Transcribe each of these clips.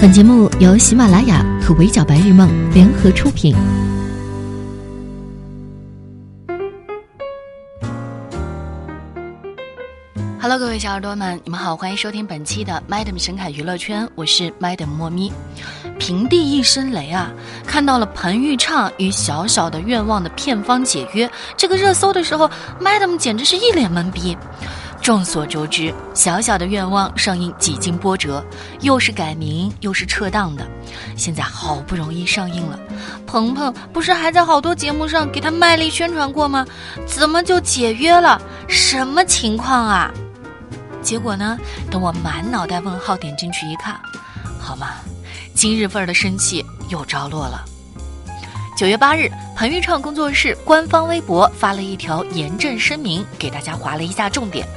本节目由喜马拉雅和围剿白日梦联合出品。Hello，各位小耳朵们，你们好，欢迎收听本期的 Madam 神侃娱乐圈，我是 Madam 莫咪。平地一声雷啊！看到了彭昱畅与小小的愿望的片方解约这个热搜的时候，Madam 简直是一脸懵逼。众所周知，小小的愿望上映几经波折，又是改名又是撤档的，现在好不容易上映了，鹏鹏不是还在好多节目上给他卖力宣传过吗？怎么就解约了？什么情况啊？结果呢？等我满脑袋问号点进去一看，好吗？今日份的生气又着落了。九月八日，彭昱畅工作室官方微博发了一条严正声明，给大家划了一下重点。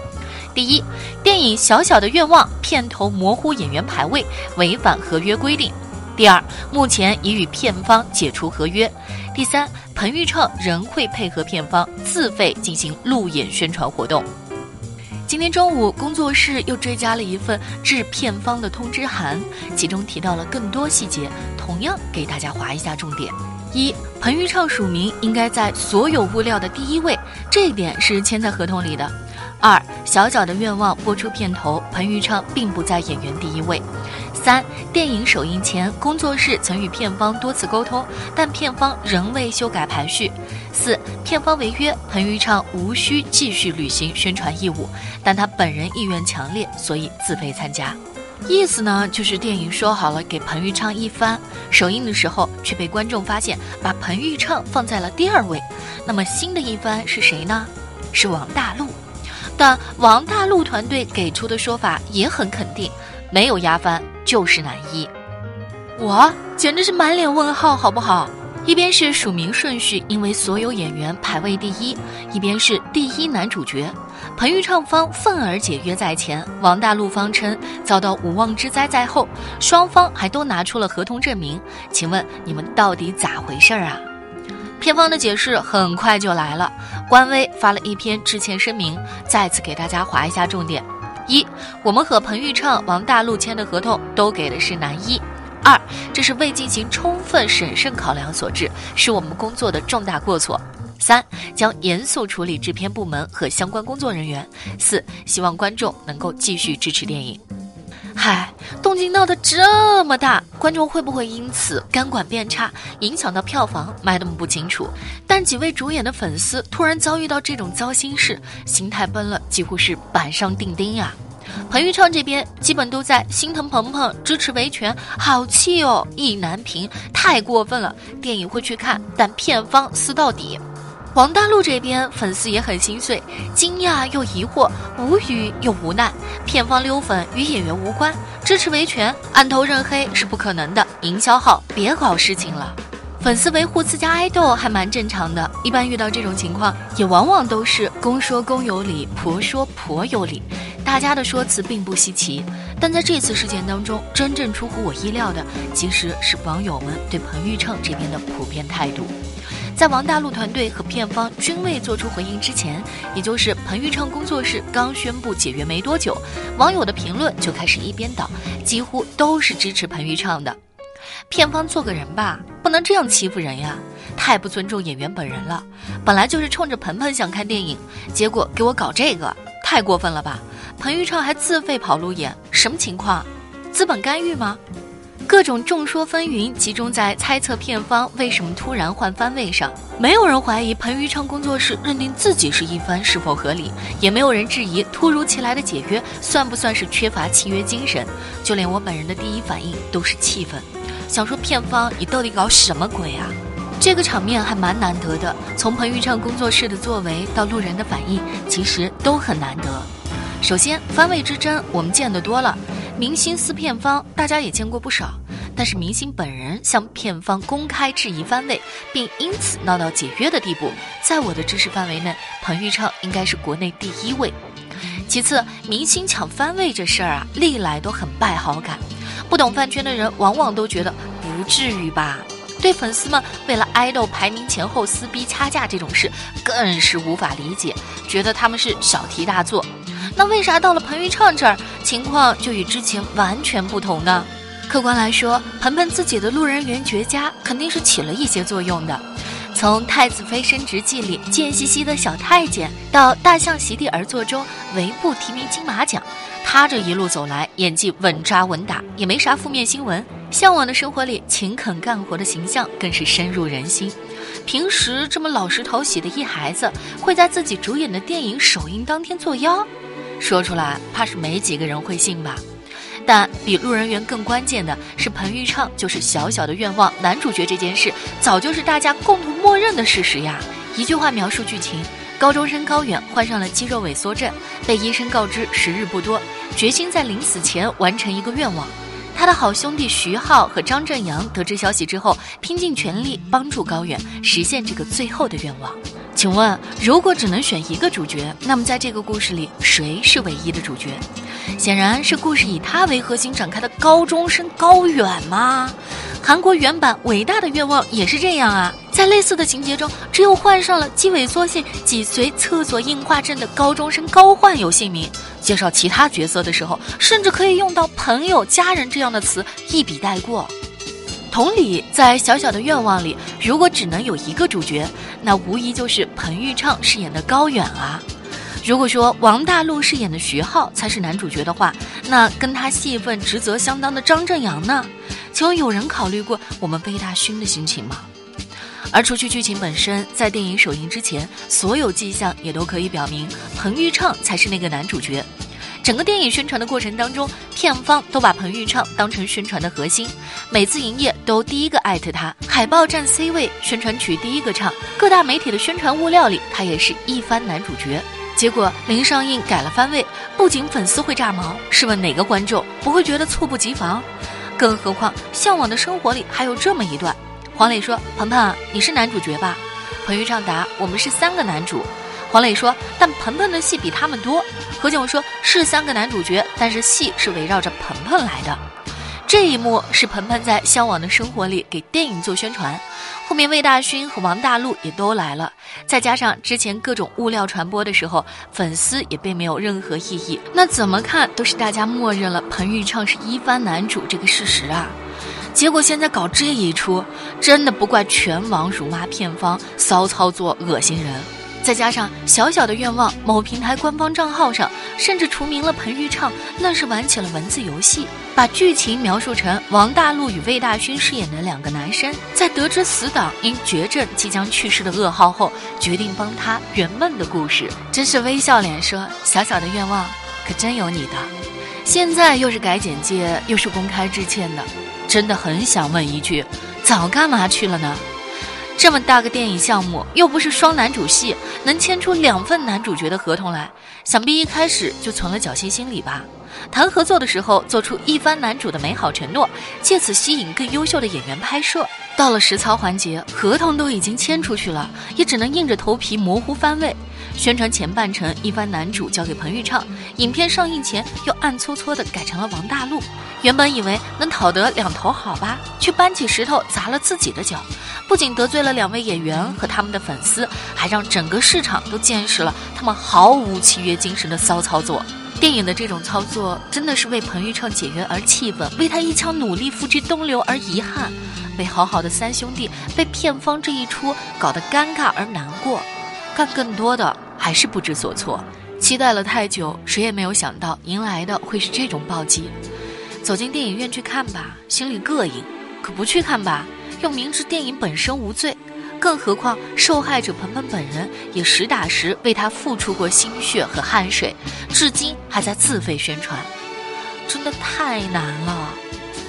第一，电影《小小的愿望》片头模糊演员排位，违反合约规定。第二，目前已与片方解除合约。第三，彭昱畅仍会配合片方自费进行路演宣传活动。今天中午，工作室又追加了一份致片方的通知函，其中提到了更多细节，同样给大家划一下重点：一，彭昱畅署名应该在所有物料的第一位，这一点是签在合同里的。小小的愿望播出片头，彭昱畅并不在演员第一位。三电影首映前，工作室曾与片方多次沟通，但片方仍未修改排序。四片方违约，彭昱畅无需继续履行宣传义务，但他本人意愿强烈，所以自费参加。意思呢，就是电影说好了给彭昱畅一番，首映的时候却被观众发现把彭昱畅放在了第二位。那么新的一番是谁呢？是王大陆。但王大陆团队给出的说法也很肯定，没有压翻就是男一，我简直是满脸问号，好不好？一边是署名顺序，因为所有演员排位第一；一边是第一男主角，彭昱畅方愤而解约在前，王大陆方称遭到无妄之灾在后，双方还都拿出了合同证明。请问你们到底咋回事儿啊？片方的解释很快就来了，官微发了一篇致歉声明，再次给大家划一下重点：一，我们和彭昱畅、王大陆签的合同都给的是男一；二，这是未进行充分审慎考量所致，是我们工作的重大过错；三，将严肃处理制片部门和相关工作人员；四，希望观众能够继续支持电影。嗨，动静闹得这么大，观众会不会因此肝管变差，影响到票房？麦德姆不清楚。但几位主演的粉丝突然遭遇到这种糟心事，心态崩了，几乎是板上钉钉呀。彭昱畅这边基本都在心疼鹏鹏，支持维权，好气哦，意难平，太过分了。电影会去看，但片方撕到底。王大陆这边粉丝也很心碎，惊讶又疑惑，无语又无奈。片方溜粉与演员无关，支持维权，按头认黑是不可能的。营销号别搞事情了。粉丝维护自家爱豆还蛮正常的，一般遇到这种情况，也往往都是公说公有理，婆说婆有理，大家的说辞并不稀奇。但在这次事件当中，真正出乎我意料的，其实是网友们对彭昱畅这边的普遍态度。在王大陆团队和片方均未做出回应之前，也就是彭昱畅工作室刚宣布解约没多久，网友的评论就开始一边倒，几乎都是支持彭昱畅的。片方做个人吧，不能这样欺负人呀！太不尊重演员本人了。本来就是冲着彭彭想看电影，结果给我搞这个，太过分了吧？彭昱畅还自费跑路演，什么情况？资本干预吗？各种众说纷纭，集中在猜测片方为什么突然换番位上。没有人怀疑彭昱畅工作室认定自己是一番是否合理，也没有人质疑突如其来的解约算不算是缺乏契约精神。就连我本人的第一反应都是气愤，想说片方你到底搞什么鬼啊？这个场面还蛮难得的。从彭昱畅工作室的作为到路人的反应，其实都很难得。首先，番位之争我们见得多了，明星撕片方大家也见过不少。但是明星本人向片方公开质疑番位，并因此闹到解约的地步，在我的知识范围内，彭昱畅应该是国内第一位。其次，明星抢番位这事儿啊，历来都很败好感。不懂饭圈的人往往都觉得不至于吧？对粉丝们为了爱豆排名前后撕逼掐架这种事，更是无法理解，觉得他们是小题大做。那为啥到了彭昱畅这儿，情况就与之前完全不同呢？客观来说，彭彭自己的路人缘绝佳，肯定是起了一些作用的。从《太子妃升职记》里贱兮兮的小太监，到《大象席地而坐》中唯不提名金马奖，他这一路走来，演技稳扎稳打，也没啥负面新闻。向往的生活里勤恳干活的形象更是深入人心。平时这么老实讨喜的一孩子，会在自己主演的电影首映当天作妖，说出来怕是没几个人会信吧。但比路人缘更关键的是，彭昱畅就是小小的愿望男主角这件事，早就是大家共同默认的事实呀。一句话描述剧情：高中生高远患上了肌肉萎缩症，被医生告知时日不多，决心在临死前完成一个愿望。他的好兄弟徐浩和张振阳得知消息之后，拼尽全力帮助高远实现这个最后的愿望。请问，如果只能选一个主角，那么在这个故事里，谁是唯一的主角？显然是故事以他为核心展开的高中生高远吗？韩国原版《伟大的愿望》也是这样啊。在类似的情节中，只有患上了肌萎缩性脊髓侧索硬化症的高中生高焕有姓名。介绍其他角色的时候，甚至可以用到“朋友”“家人”这样的词一笔带过。同理，在小小的愿望里，如果只能有一个主角，那无疑就是彭昱畅饰演的高远啊。如果说王大陆饰演的徐浩才是男主角的话，那跟他戏份职责相当的张正阳呢？请问有人考虑过我们魏大勋的心情吗？而除去剧情本身，在电影首映之前，所有迹象也都可以表明彭昱畅才是那个男主角。整个电影宣传的过程当中，片方都把彭昱畅当成宣传的核心，每次营业都第一个艾特他，海报占 C 位，宣传曲第一个唱，各大媒体的宣传物料里他也是一番男主角。结果临上映改了番位，不仅粉丝会炸毛，试问哪个观众不会觉得猝不及防？更何况《向往的生活》里还有这么一段，黄磊说：“鹏鹏，你是男主角吧？”彭昱畅答：“我们是三个男主。”黄磊说：“但鹏鹏的戏比他们多。”何炅说：“是三个男主角，但是戏是围绕着鹏鹏来的。”这一幕是鹏鹏在《向往的生活》里给电影做宣传，后面魏大勋和王大陆也都来了，再加上之前各种物料传播的时候，粉丝也并没有任何异议。那怎么看都是大家默认了彭昱畅是一番男主这个事实啊。结果现在搞这一出，真的不怪全网辱骂片方骚操作、恶心人。再加上小小的愿望，某平台官方账号上甚至除名了彭昱畅，那是玩起了文字游戏，把剧情描述成王大陆与魏大勋饰演的两个男生，在得知死党因绝症即将去世的噩耗后，决定帮他圆梦的故事。真是微笑脸说：“小小的愿望，可真有你的。”现在又是改简介，又是公开致歉的，真的很想问一句：早干嘛去了呢？这么大个电影项目，又不是双男主戏，能签出两份男主角的合同来，想必一开始就存了侥幸心理吧。谈合作的时候，做出一番男主的美好承诺，借此吸引更优秀的演员拍摄。到了实操环节，合同都已经签出去了，也只能硬着头皮模糊番位。宣传前半程一番男主交给彭昱畅，影片上映前又暗搓搓的改成了王大陆。原本以为能讨得两头好吧，却搬起石头砸了自己的脚，不仅得罪了两位演员和他们的粉丝，还让整个市场都见识了他们毫无契约精神的骚操作。电影的这种操作真的是为彭昱畅解约而气愤，为他一腔努力付之东流而遗憾，为好好的三兄弟被片方这一出搞得尴尬而难过。但更多的还是不知所措，期待了太久，谁也没有想到迎来的会是这种暴击。走进电影院去看吧，心里膈应；可不去看吧，又明知电影本身无罪。更何况受害者鹏鹏本人也实打实为他付出过心血和汗水，至今还在自费宣传，真的太难了。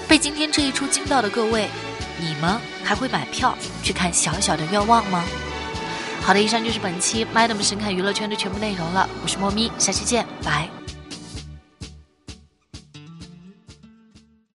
被今天这一出惊到的各位，你们还会买票去看《小小的愿望》吗？好的，以上就是本期 Madam 神侃娱乐圈的全部内容了。我是莫咪，下期见，拜。